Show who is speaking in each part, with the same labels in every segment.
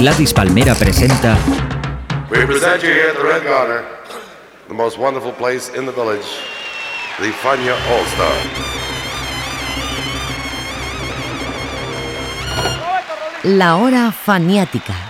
Speaker 1: Gladys Palmera presenta.
Speaker 2: We present you here at the Red Garter, the most wonderful place in the village, the Fania All Star.
Speaker 3: La hora faniática.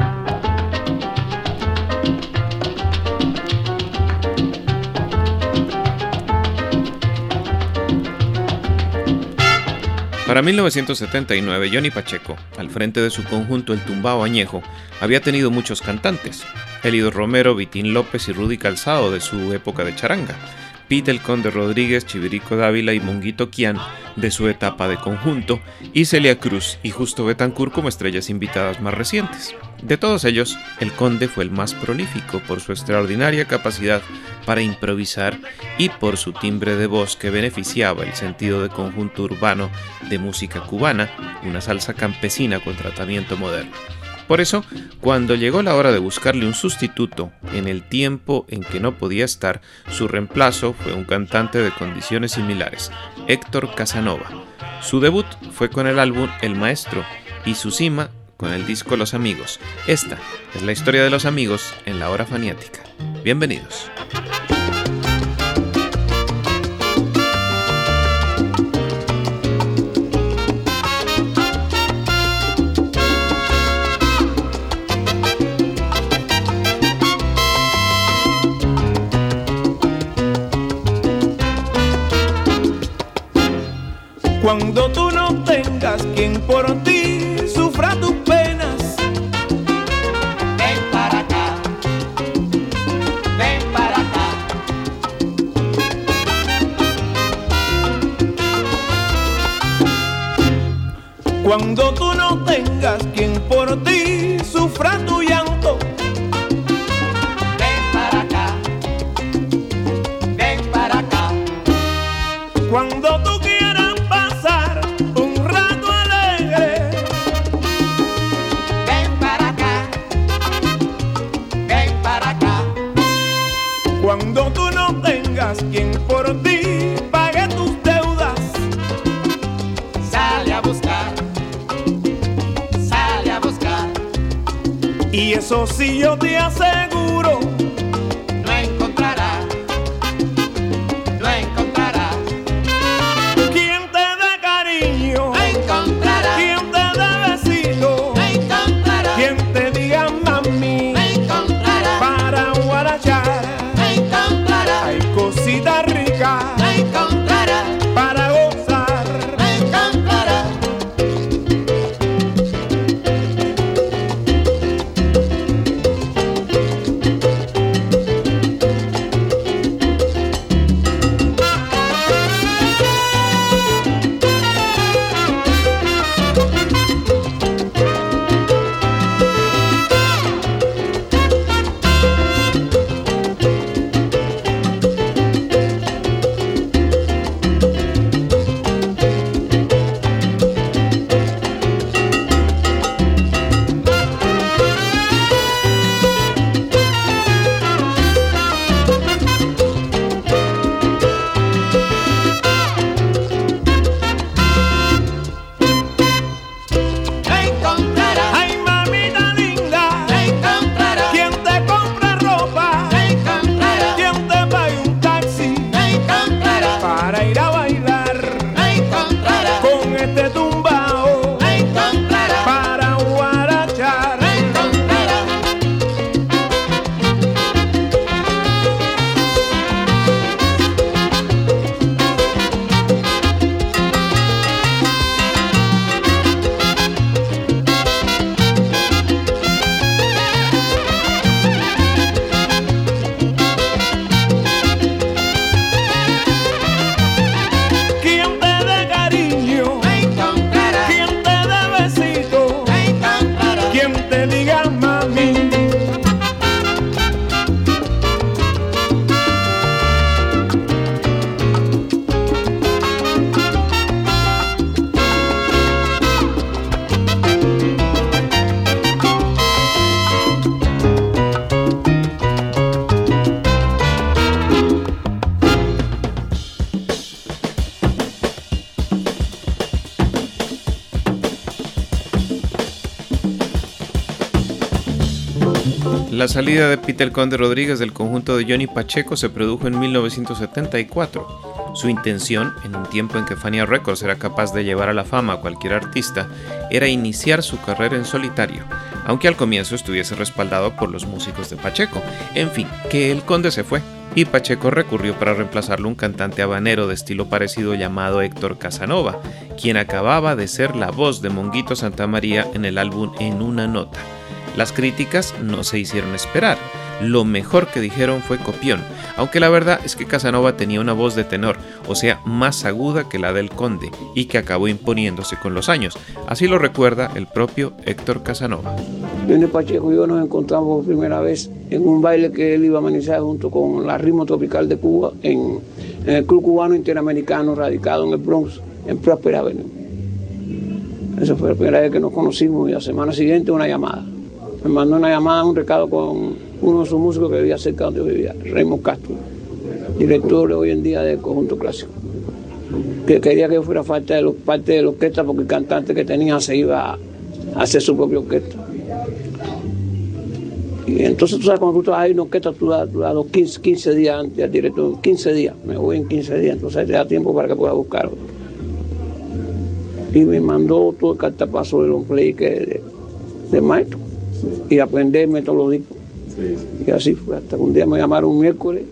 Speaker 4: Para 1979, Johnny Pacheco, al frente de su conjunto El Tumbao Añejo, había tenido muchos cantantes. Elido Romero, Vitín López y Rudy Calzado de su época de charanga. Pete El Conde Rodríguez, Chivirico Dávila y Monguito Kian de su etapa de conjunto, y Celia Cruz y Justo Betancourt como estrellas invitadas más recientes. De todos ellos, el Conde fue el más prolífico por su extraordinaria capacidad para improvisar y por su timbre de voz que beneficiaba el sentido de conjunto urbano de música cubana, una salsa campesina con tratamiento moderno. Por eso, cuando llegó la hora de buscarle un sustituto en el tiempo en que no podía estar, su reemplazo fue un cantante de condiciones similares, Héctor Casanova. Su debut fue con el álbum El Maestro y su cima con el disco Los Amigos. Esta es la historia de los amigos en la hora faniática. Bienvenidos.
Speaker 5: Cuando tú no tengas quien por ti cuando eso yo te aseguro,
Speaker 4: La salida de Peter Conde Rodríguez del conjunto de Johnny Pacheco se produjo en 1974. Su intención, en un tiempo en que Fania Records era capaz de llevar a la fama a cualquier artista, era iniciar su carrera en solitario, aunque al comienzo estuviese respaldado por los músicos de Pacheco. En fin, que el conde se fue, y Pacheco recurrió para reemplazarlo un cantante habanero de estilo parecido llamado Héctor Casanova, quien acababa de ser la voz de Monguito Santa María en el álbum En una nota. Las críticas no se hicieron esperar. Lo mejor que dijeron fue copión, aunque la verdad es que Casanova tenía una voz de tenor, o sea, más aguda que la del conde, y que acabó imponiéndose con los años. Así lo recuerda el propio Héctor Casanova.
Speaker 1: Johnny Pacheco y yo nos encontramos por primera vez en un baile que él iba a amenizar junto con la Ritmo Tropical de Cuba en, en el Club Cubano Interamericano radicado en el Bronx, en Prosper Avenue. Esa fue la primera vez que nos conocimos y la semana siguiente una llamada. Me mandó una llamada, un recado con uno de sus músicos que vivía cerca donde yo vivía, Raymond Castro, director hoy en día del conjunto clásico. Que quería que yo fuera parte de, los, parte de la orquesta porque el cantante que tenía se iba a hacer su propia orquesta. Y entonces tú sabes, cuando tú trabajas en una orquesta, tú das, los 15, 15 días antes al director, 15 días, me voy en 15 días, entonces te da tiempo para que pueda buscarlo. Y me mandó todo el cartapaso de los play que de, de maestro y aprenderme todos los discos. Y así fue, hasta un día me llamaron un miércoles,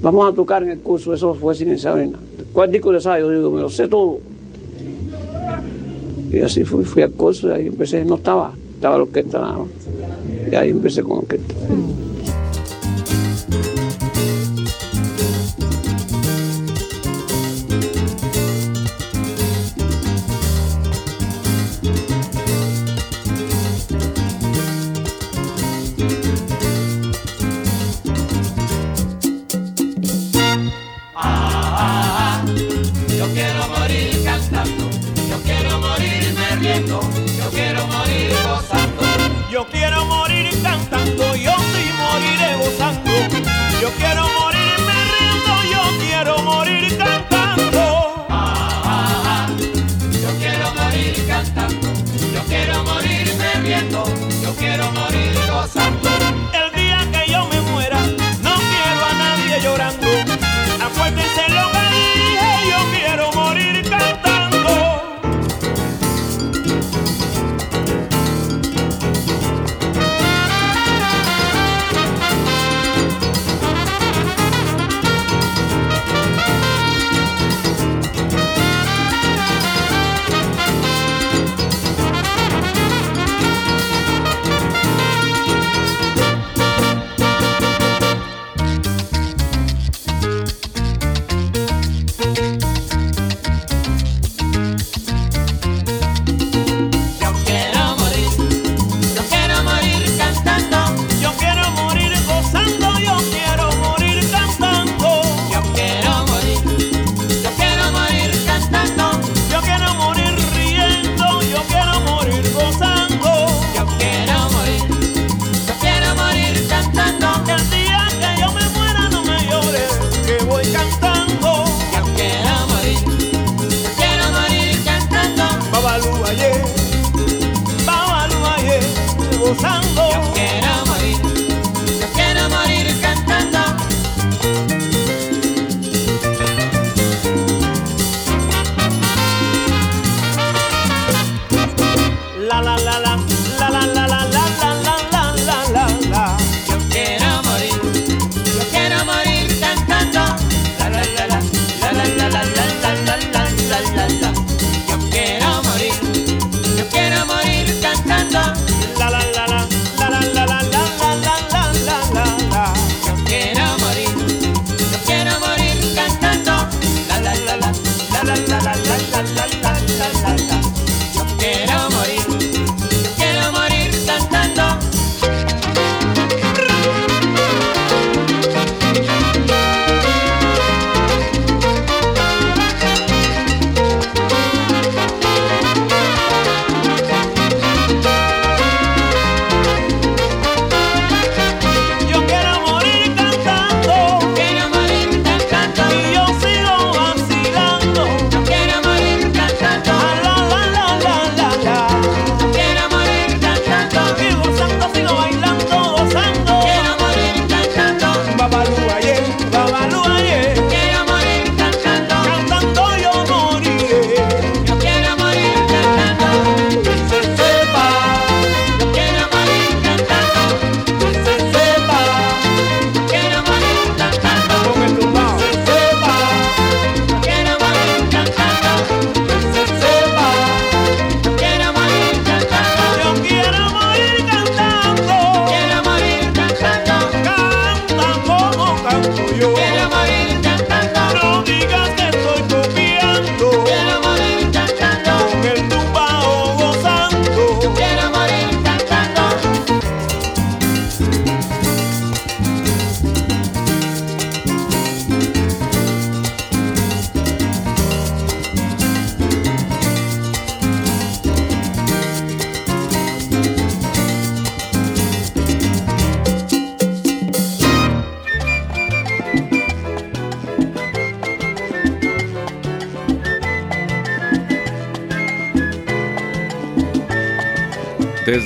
Speaker 1: vamos a tocar en el curso, eso fue sin saber nada. ¿Cuál disco le sabe? Yo digo, me lo sé todo. Y así fui, fui al curso y ahí empecé, no estaba, estaba la orquesta nada más. Y ahí empecé con la orquesta.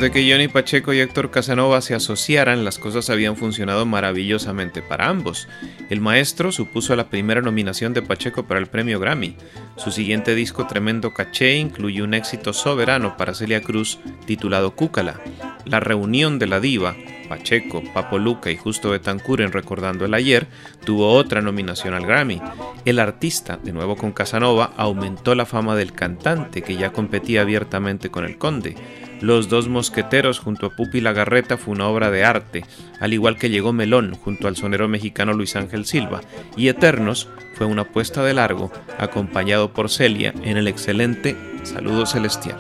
Speaker 4: Desde que Johnny Pacheco y Héctor Casanova se asociaran, las cosas habían funcionado maravillosamente para ambos. El maestro supuso la primera nominación de Pacheco para el premio Grammy. Su siguiente disco, Tremendo Caché, incluye un éxito soberano para Celia Cruz titulado Cúcala. La reunión de la diva, Pacheco, Papo Luca y Justo Betancourt en Recordando el Ayer, tuvo otra nominación al Grammy. El artista, de nuevo con Casanova, aumentó la fama del cantante que ya competía abiertamente con el conde. Los dos mosqueteros junto a Pupi Lagarreta fue una obra de arte, al igual que llegó Melón junto al sonero mexicano Luis Ángel Silva, y Eternos fue una puesta de largo, acompañado por Celia en el excelente Saludo Celestial.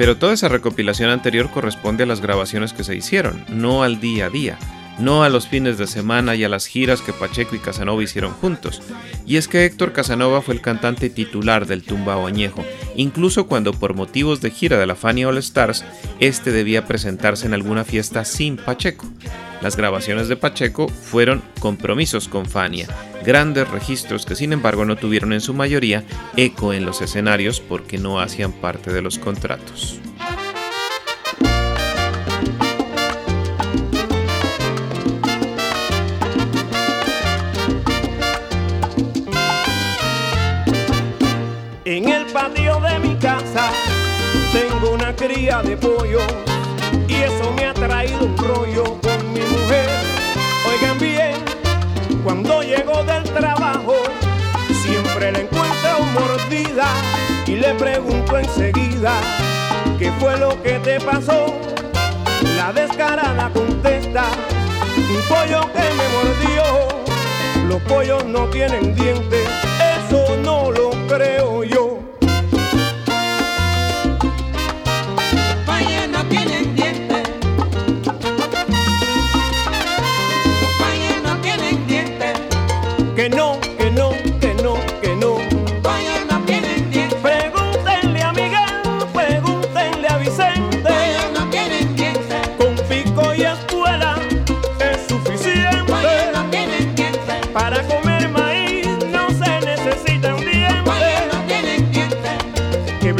Speaker 4: Pero toda esa recopilación anterior corresponde a las grabaciones que se hicieron, no al día a día, no a los fines de semana y a las giras que Pacheco y Casanova hicieron juntos. Y es que Héctor Casanova fue el cantante titular del tumbao añejo, incluso cuando por motivos de gira de la Fania All Stars, este debía presentarse en alguna fiesta sin Pacheco. Las grabaciones de Pacheco fueron compromisos con Fania, grandes registros que sin embargo no tuvieron en su mayoría eco en los escenarios porque no hacían parte de los contratos.
Speaker 5: En el patio de mi casa tengo una cría de pollo y eso me ha traído un rollo con. Bien, cuando llego del trabajo siempre la encuentro mordida y le pregunto enseguida qué fue lo que te pasó. La descarada contesta, un pollo que me mordió. Los pollos no tienen dientes, eso no lo creo yo.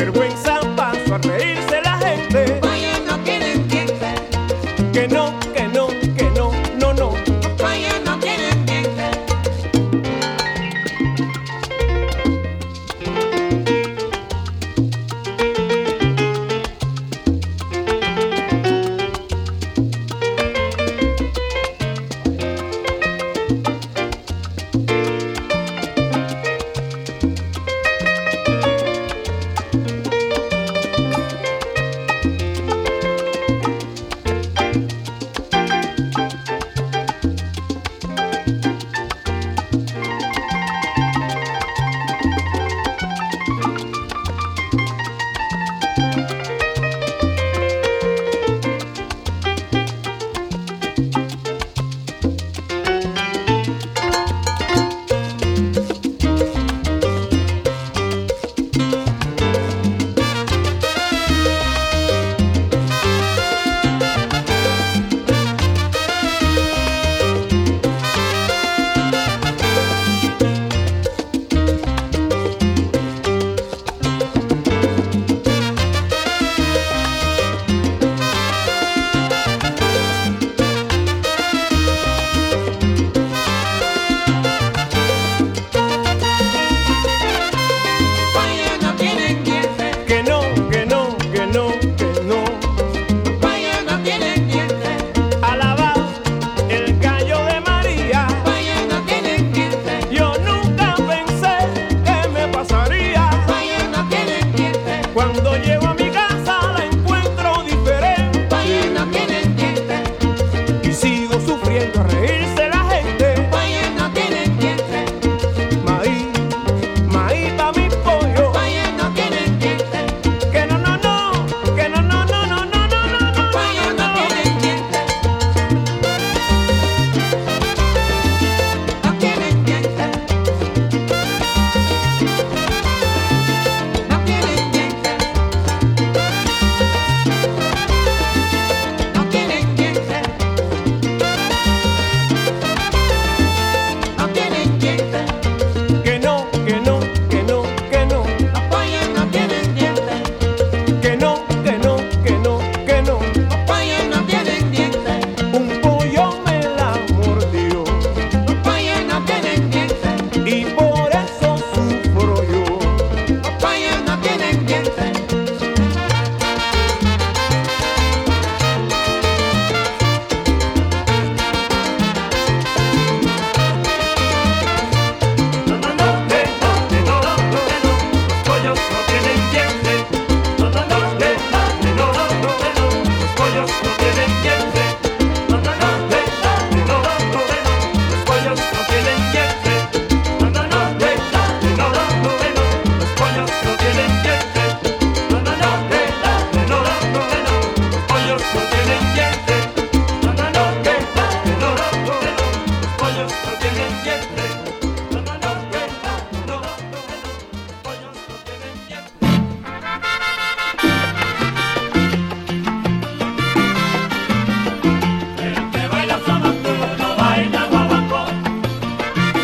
Speaker 5: vergüenza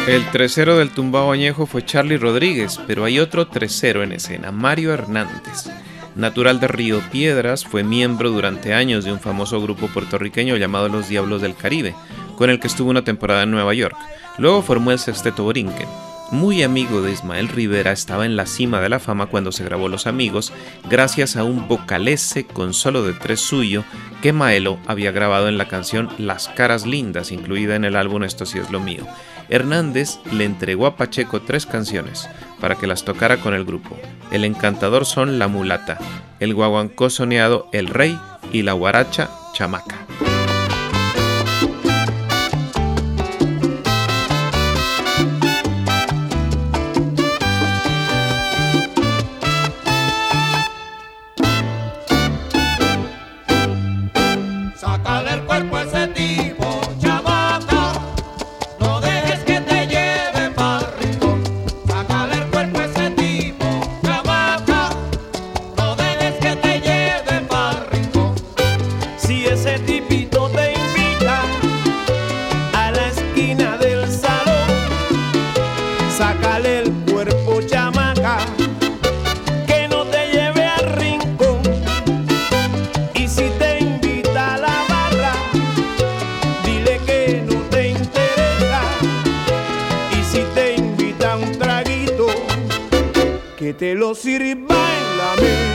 Speaker 4: El tercero del tumbao añejo fue Charlie Rodríguez, pero hay otro tercero en escena, Mario Hernández. Natural de Río Piedras, fue miembro durante años de un famoso grupo puertorriqueño llamado Los Diablos del Caribe, con el que estuvo una temporada en Nueva York. Luego formó el Sexteto Borinquen. Muy amigo de Ismael Rivera, estaba en la cima de la fama cuando se grabó Los Amigos, gracias a un vocalese con solo de tres suyo que Maelo había grabado en la canción Las Caras Lindas, incluida en el álbum Esto sí es lo mío. Hernández le entregó a Pacheco tres canciones para que las tocara con el grupo. El encantador son La Mulata, el guaguancó soneado El Rey y la guaracha Chamaca.
Speaker 5: La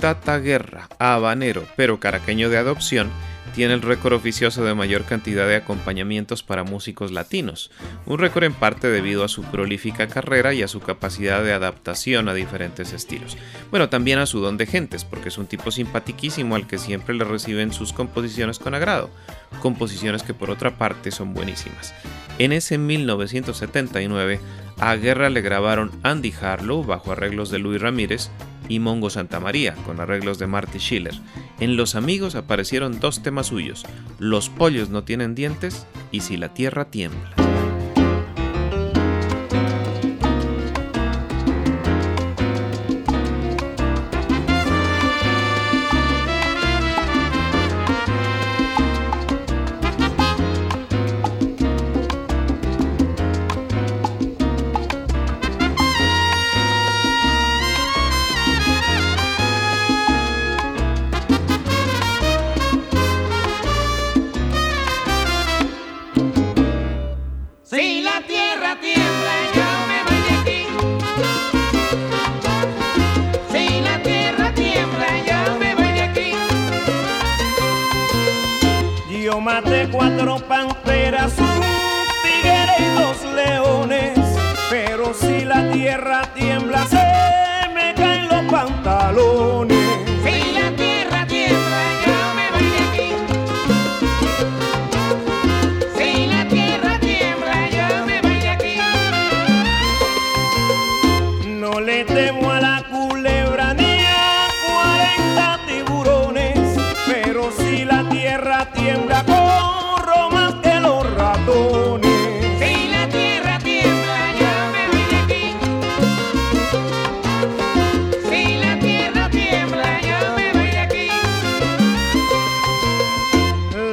Speaker 4: Tata Guerra, habanero, pero caraqueño de adopción, tiene el récord oficioso de mayor cantidad de acompañamientos para músicos latinos, un récord en parte debido a su prolífica carrera y a su capacidad de adaptación a diferentes estilos. Bueno, también a su don de gentes, porque es un tipo simpatiquísimo al que siempre le reciben sus composiciones con agrado, composiciones que por otra parte son buenísimas. En ese 1979, a Guerra le grabaron Andy Harlow bajo arreglos de Luis Ramírez y Mongo Santa María con arreglos de Marty Schiller. En Los Amigos aparecieron dos temas suyos, Los pollos no tienen dientes y Si la tierra tiembla.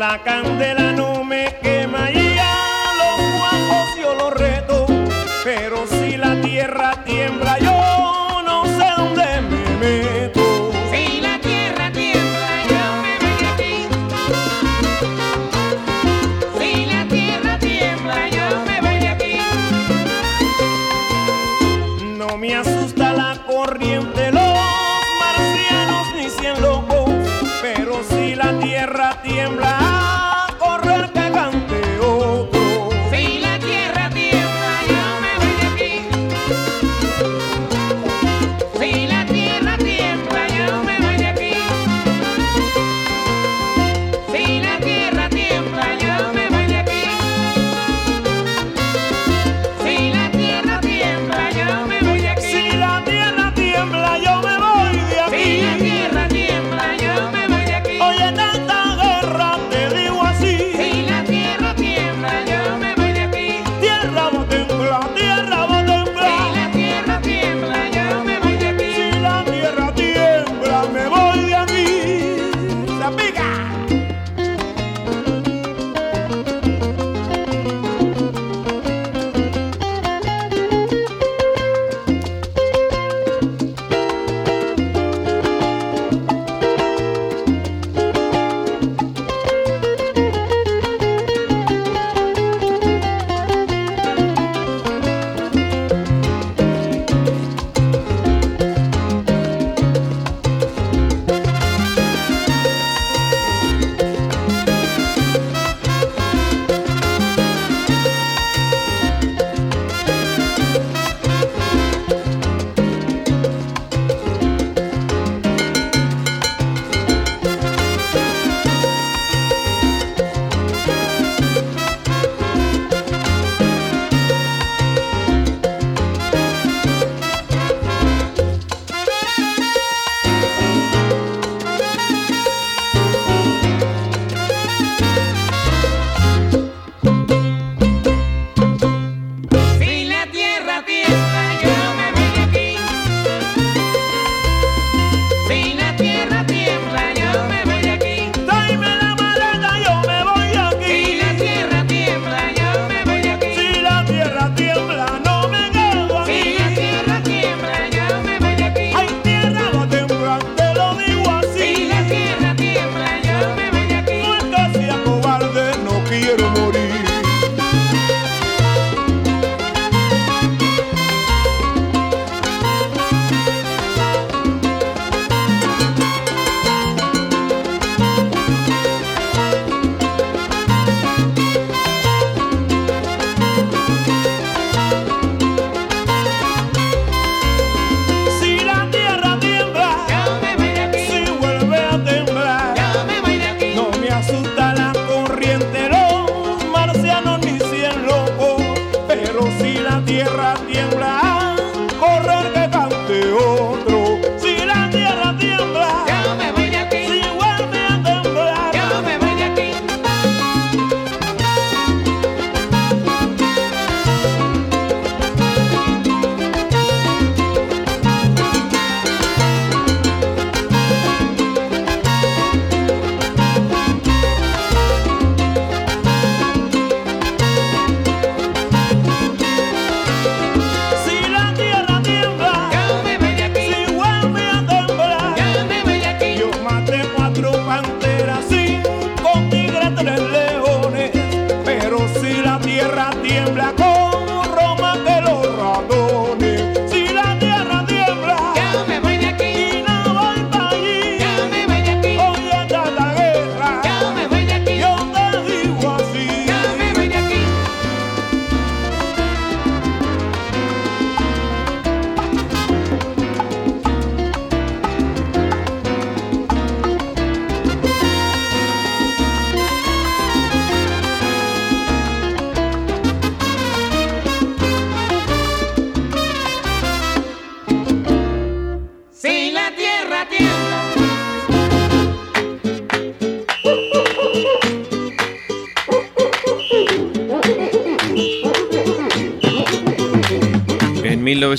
Speaker 6: La
Speaker 5: candela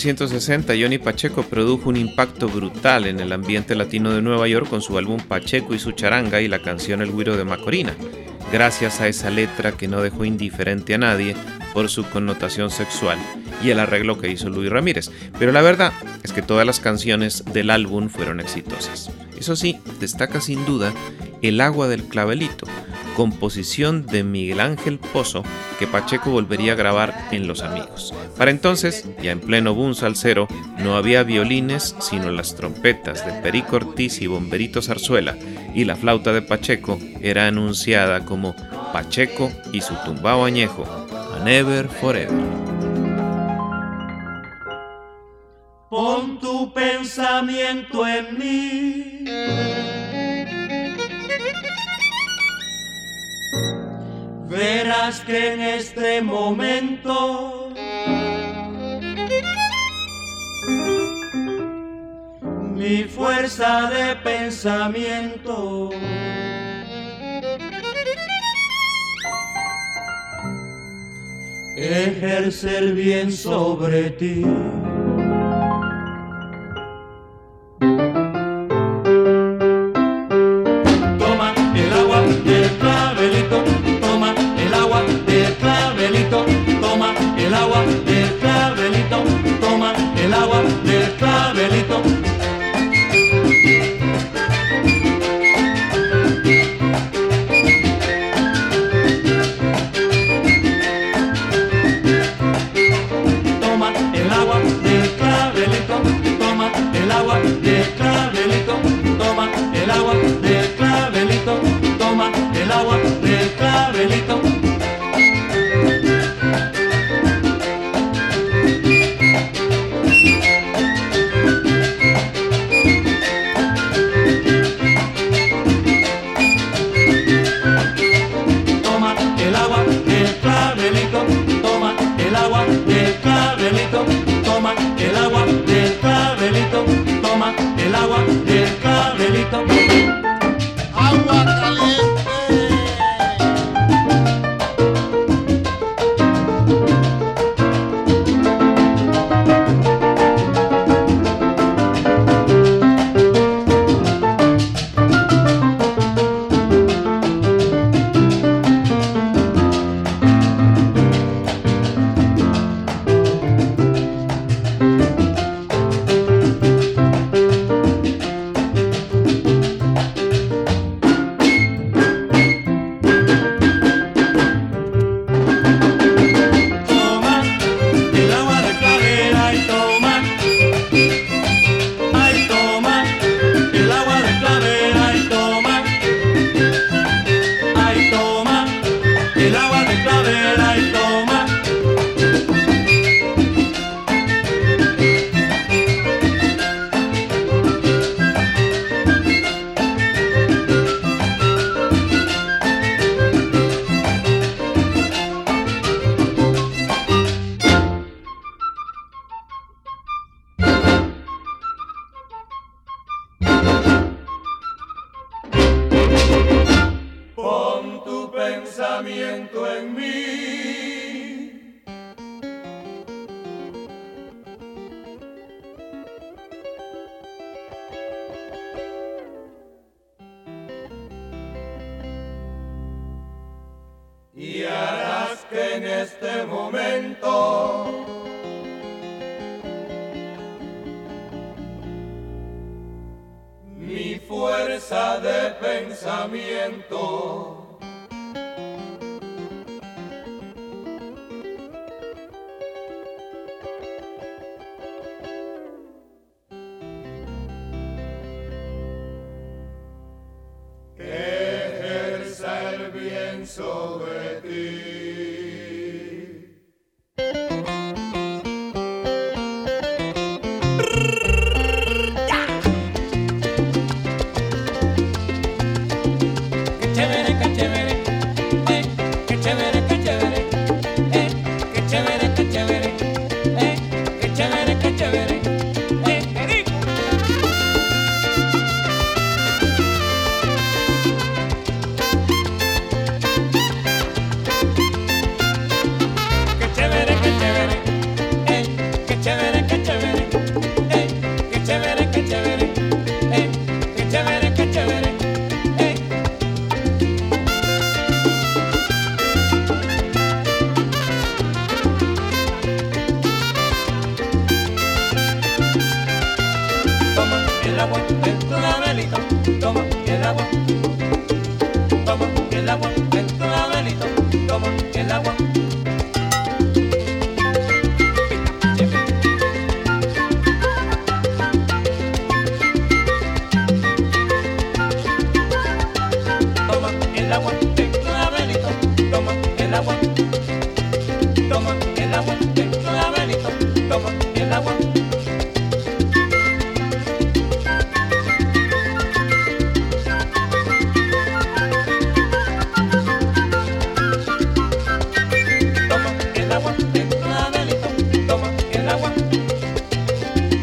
Speaker 4: 1960, Johnny Pacheco produjo un impacto brutal en el ambiente latino de Nueva York con su álbum Pacheco y su charanga y la canción El Guiro de Macorina, gracias a esa letra que no dejó indiferente a nadie por su connotación sexual y el arreglo que hizo Luis Ramírez. Pero la verdad es que todas las canciones del álbum fueron exitosas. Eso sí, destaca sin duda El agua del clavelito, composición de Miguel Ángel Pozo que Pacheco volvería a grabar en Los Amigos. Para entonces, ya en pleno boom salsero, no había violines sino las trompetas de Perico Ortiz y Bomberito Zarzuela, y la flauta de Pacheco era anunciada como Pacheco y su tumbao añejo, a Never Forever.
Speaker 7: Pon tu pensamiento en mí. Que en este momento mi fuerza de pensamiento ejerce el bien sobre ti.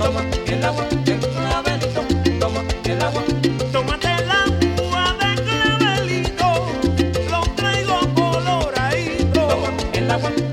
Speaker 7: Toma el agua, entra a Belito. Toma el agua. tomate el agua de Clevelito. Lo traigo a ahí. Toma el agua.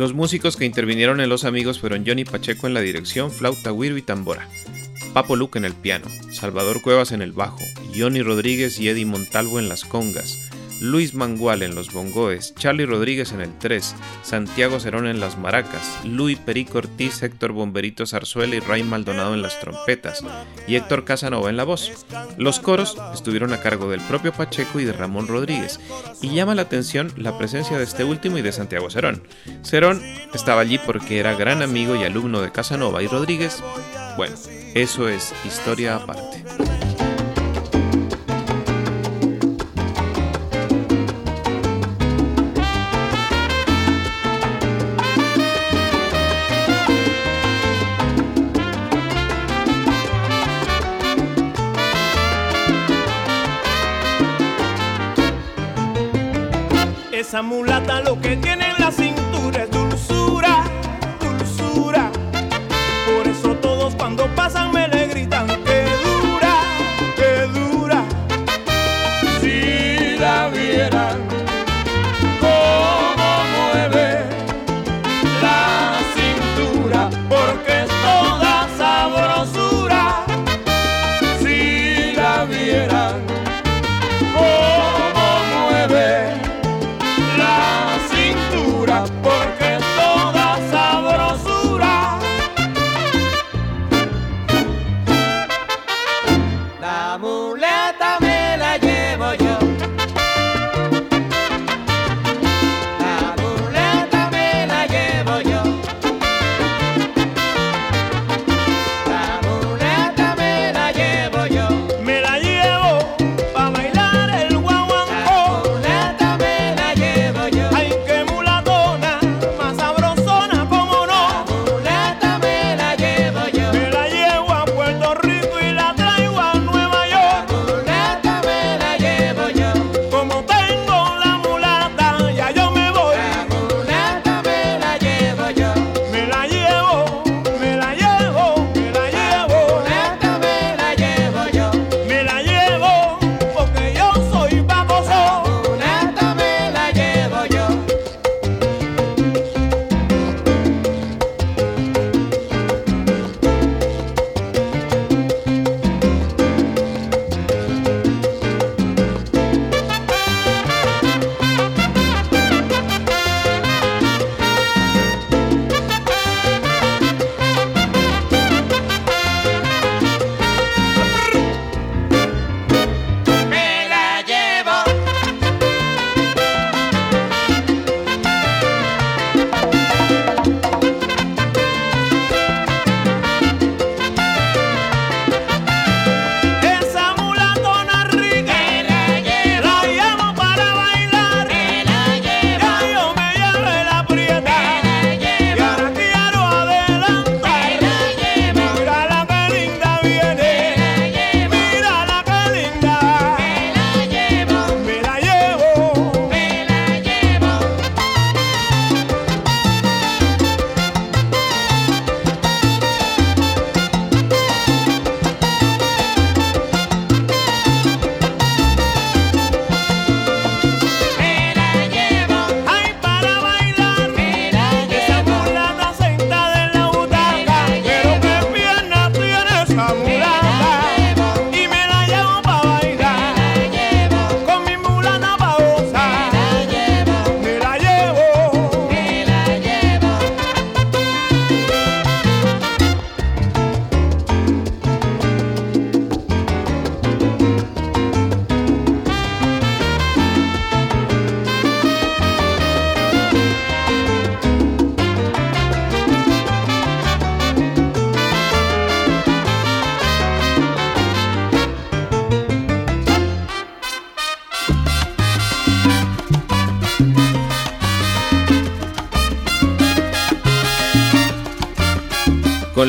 Speaker 4: Los músicos que intervinieron en Los Amigos fueron Johnny Pacheco en la dirección, flauta, güiro y tambora, Papo Luque en el piano, Salvador Cuevas en el bajo, Johnny Rodríguez y Eddie Montalvo en las congas, Luis Mangual en los bongoes, Charlie Rodríguez en el 3, Santiago Cerón en las maracas, Luis Perico Ortiz, Héctor Bomberito Zarzuela y Ray Maldonado en las trompetas, y Héctor Casanova en la voz. Los coros estuvieron a cargo del propio Pacheco y de Ramón Rodríguez, y llama la atención la presencia de este último y de Santiago Cerón. Cerón estaba allí porque era gran amigo y alumno de Casanova y Rodríguez. Bueno, eso es historia aparte.
Speaker 5: Esa mulata lo que tiene en la cintura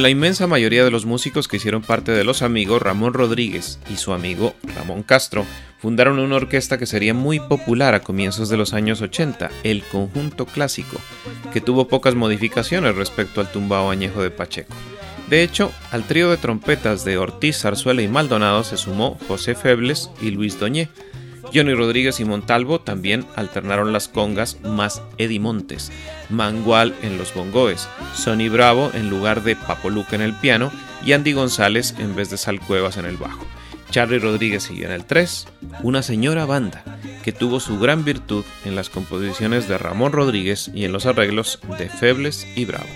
Speaker 5: la
Speaker 4: inmensa mayoría de los músicos que hicieron parte de los amigos, Ramón Rodríguez y su amigo Ramón Castro fundaron una orquesta que sería muy popular a comienzos de los años 80, el Conjunto Clásico, que tuvo pocas modificaciones respecto al tumbao añejo de Pacheco. De hecho, al trío de trompetas de Ortiz, Zarzuela y Maldonado se sumó José Febles y Luis Doñé. Johnny Rodríguez y Montalvo también alternaron las congas más Eddie Montes, Mangual en los bongoes, Sonny Bravo en lugar de Papoluca en el piano y Andy González en vez de Salcuevas en el bajo. Charlie Rodríguez siguió en el 3, una señora banda que tuvo su gran virtud en las composiciones de Ramón Rodríguez y en los arreglos de Febles y Bravo.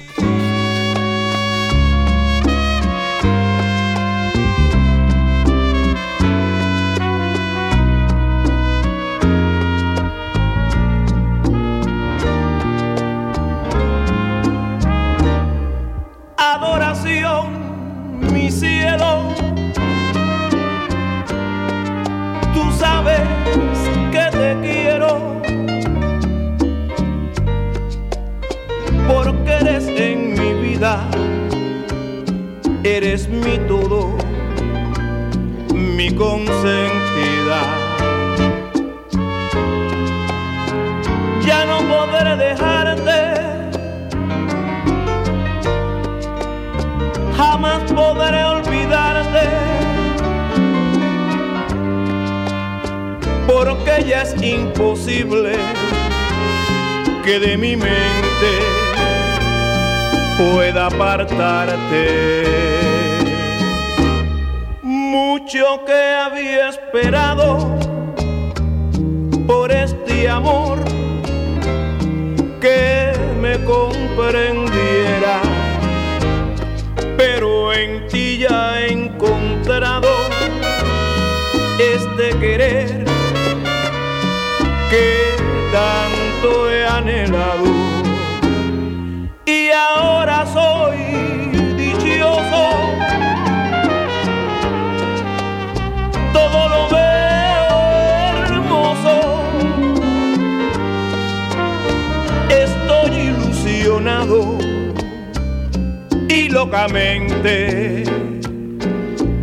Speaker 5: Y locamente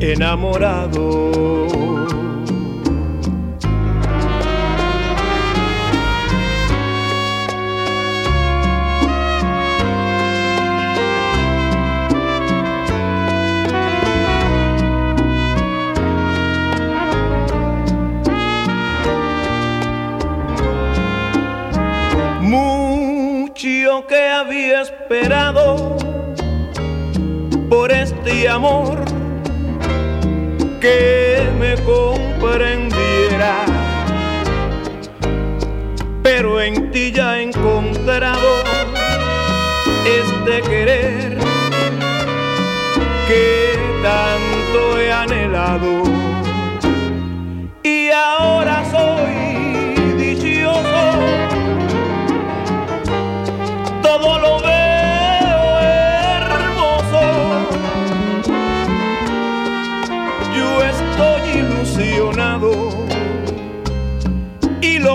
Speaker 5: enamorado. Había esperado por este amor que me comprendiera. Pero en ti ya he encontrado este querer que tanto he anhelado.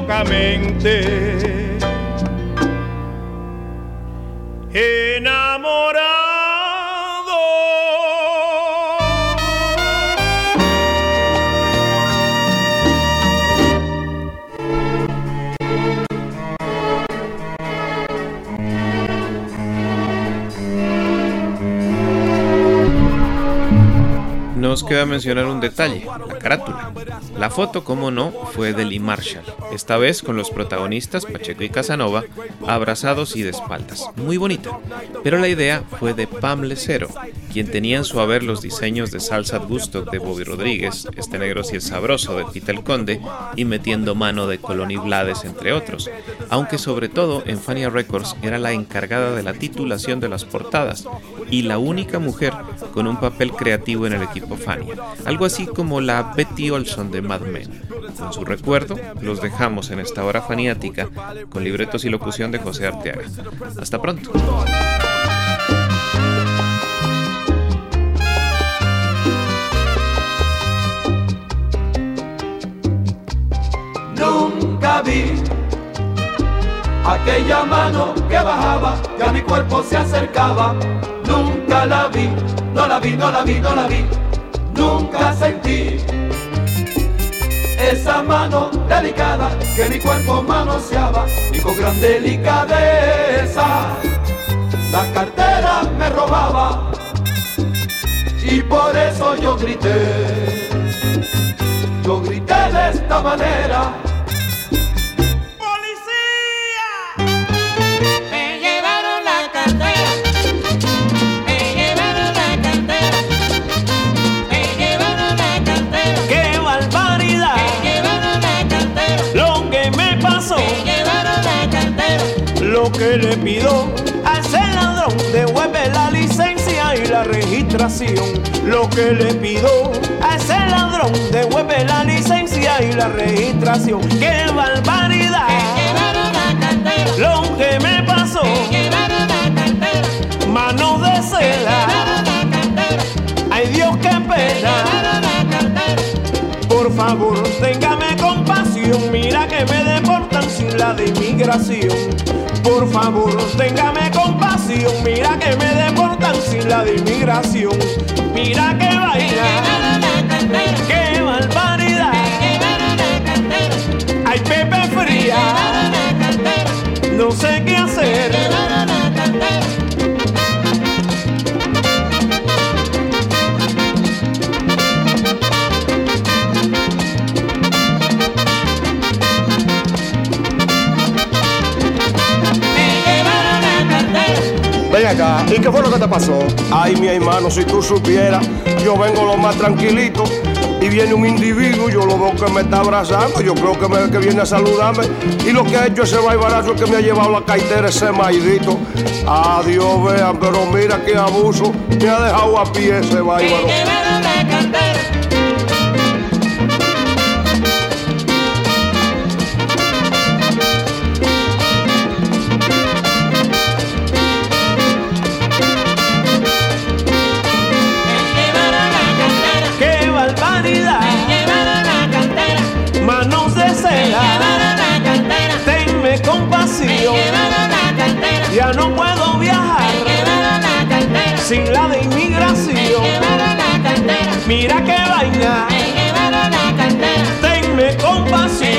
Speaker 5: Locamente enamorado.
Speaker 4: Nos queda mencionar un detalle, la carátula. La foto, como no, fue de Lee Marshall, esta vez con los protagonistas Pacheco y Casanova abrazados y de espaldas. Muy bonita. Pero la idea fue de Pam Lecero, quien tenía en su haber los diseños de Salsa Gusto de Bobby Rodríguez, Este Negro si es Sabroso de Tita el Conde y Metiendo Mano de Colón y Blades, entre otros. Aunque sobre todo en Fania Records era la encargada de la titulación de las portadas y la única mujer con un papel creativo en el equipo Fania. Algo así como la Betty Olson de Mad Men. Con su recuerdo, los dejamos en esta hora faniática con libretos y locución de José Arteaga. Hasta pronto.
Speaker 8: Nunca vi aquella mano que bajaba, que a mi cuerpo se acercaba. Nunca la vi, no la vi, no la vi, no la vi, nunca sentí esa mano delicada que mi cuerpo manoseaba y con gran delicadeza. La cartera me robaba y por eso yo grité, yo grité de esta manera.
Speaker 5: Lo que le pido a ese ladrón, devuelve la licencia y la registración. Lo que le pido a ese ladrón, devuelve la licencia y la registración. ¡Qué barbaridad!
Speaker 6: llevaron la
Speaker 5: Lo que me pasó,
Speaker 6: llevaron la
Speaker 5: manos de seda.
Speaker 6: la cartera,
Speaker 5: Ay Dios, qué pena. Por favor, téngame compasión. Mira que me deportan sin la de inmigración. Por favor, téngame compasión. Mira que me deportan sin la de inmigración. Mira que vaina, qué barbaridad.
Speaker 6: me llevaron la cartera,
Speaker 5: Ay, Pepe Fría, no sé qué hacer.
Speaker 9: Ven acá, ¿y qué fue lo que te pasó?
Speaker 10: Ay, mi hermano, si tú supieras, yo vengo lo más tranquilito y viene un individuo, yo lo veo que me está abrazando, yo creo que, me, que viene a saludarme y lo que ha hecho ese baibarazo es que me ha llevado la cartera ese maidito. Adiós, vean, pero mira qué abuso, me ha dejado a pie ese
Speaker 6: llevaron
Speaker 10: ya
Speaker 6: no
Speaker 5: puedo viajar
Speaker 8: la
Speaker 5: sin la de inmigración.
Speaker 8: La
Speaker 5: Mira que vaina, tenme compasión.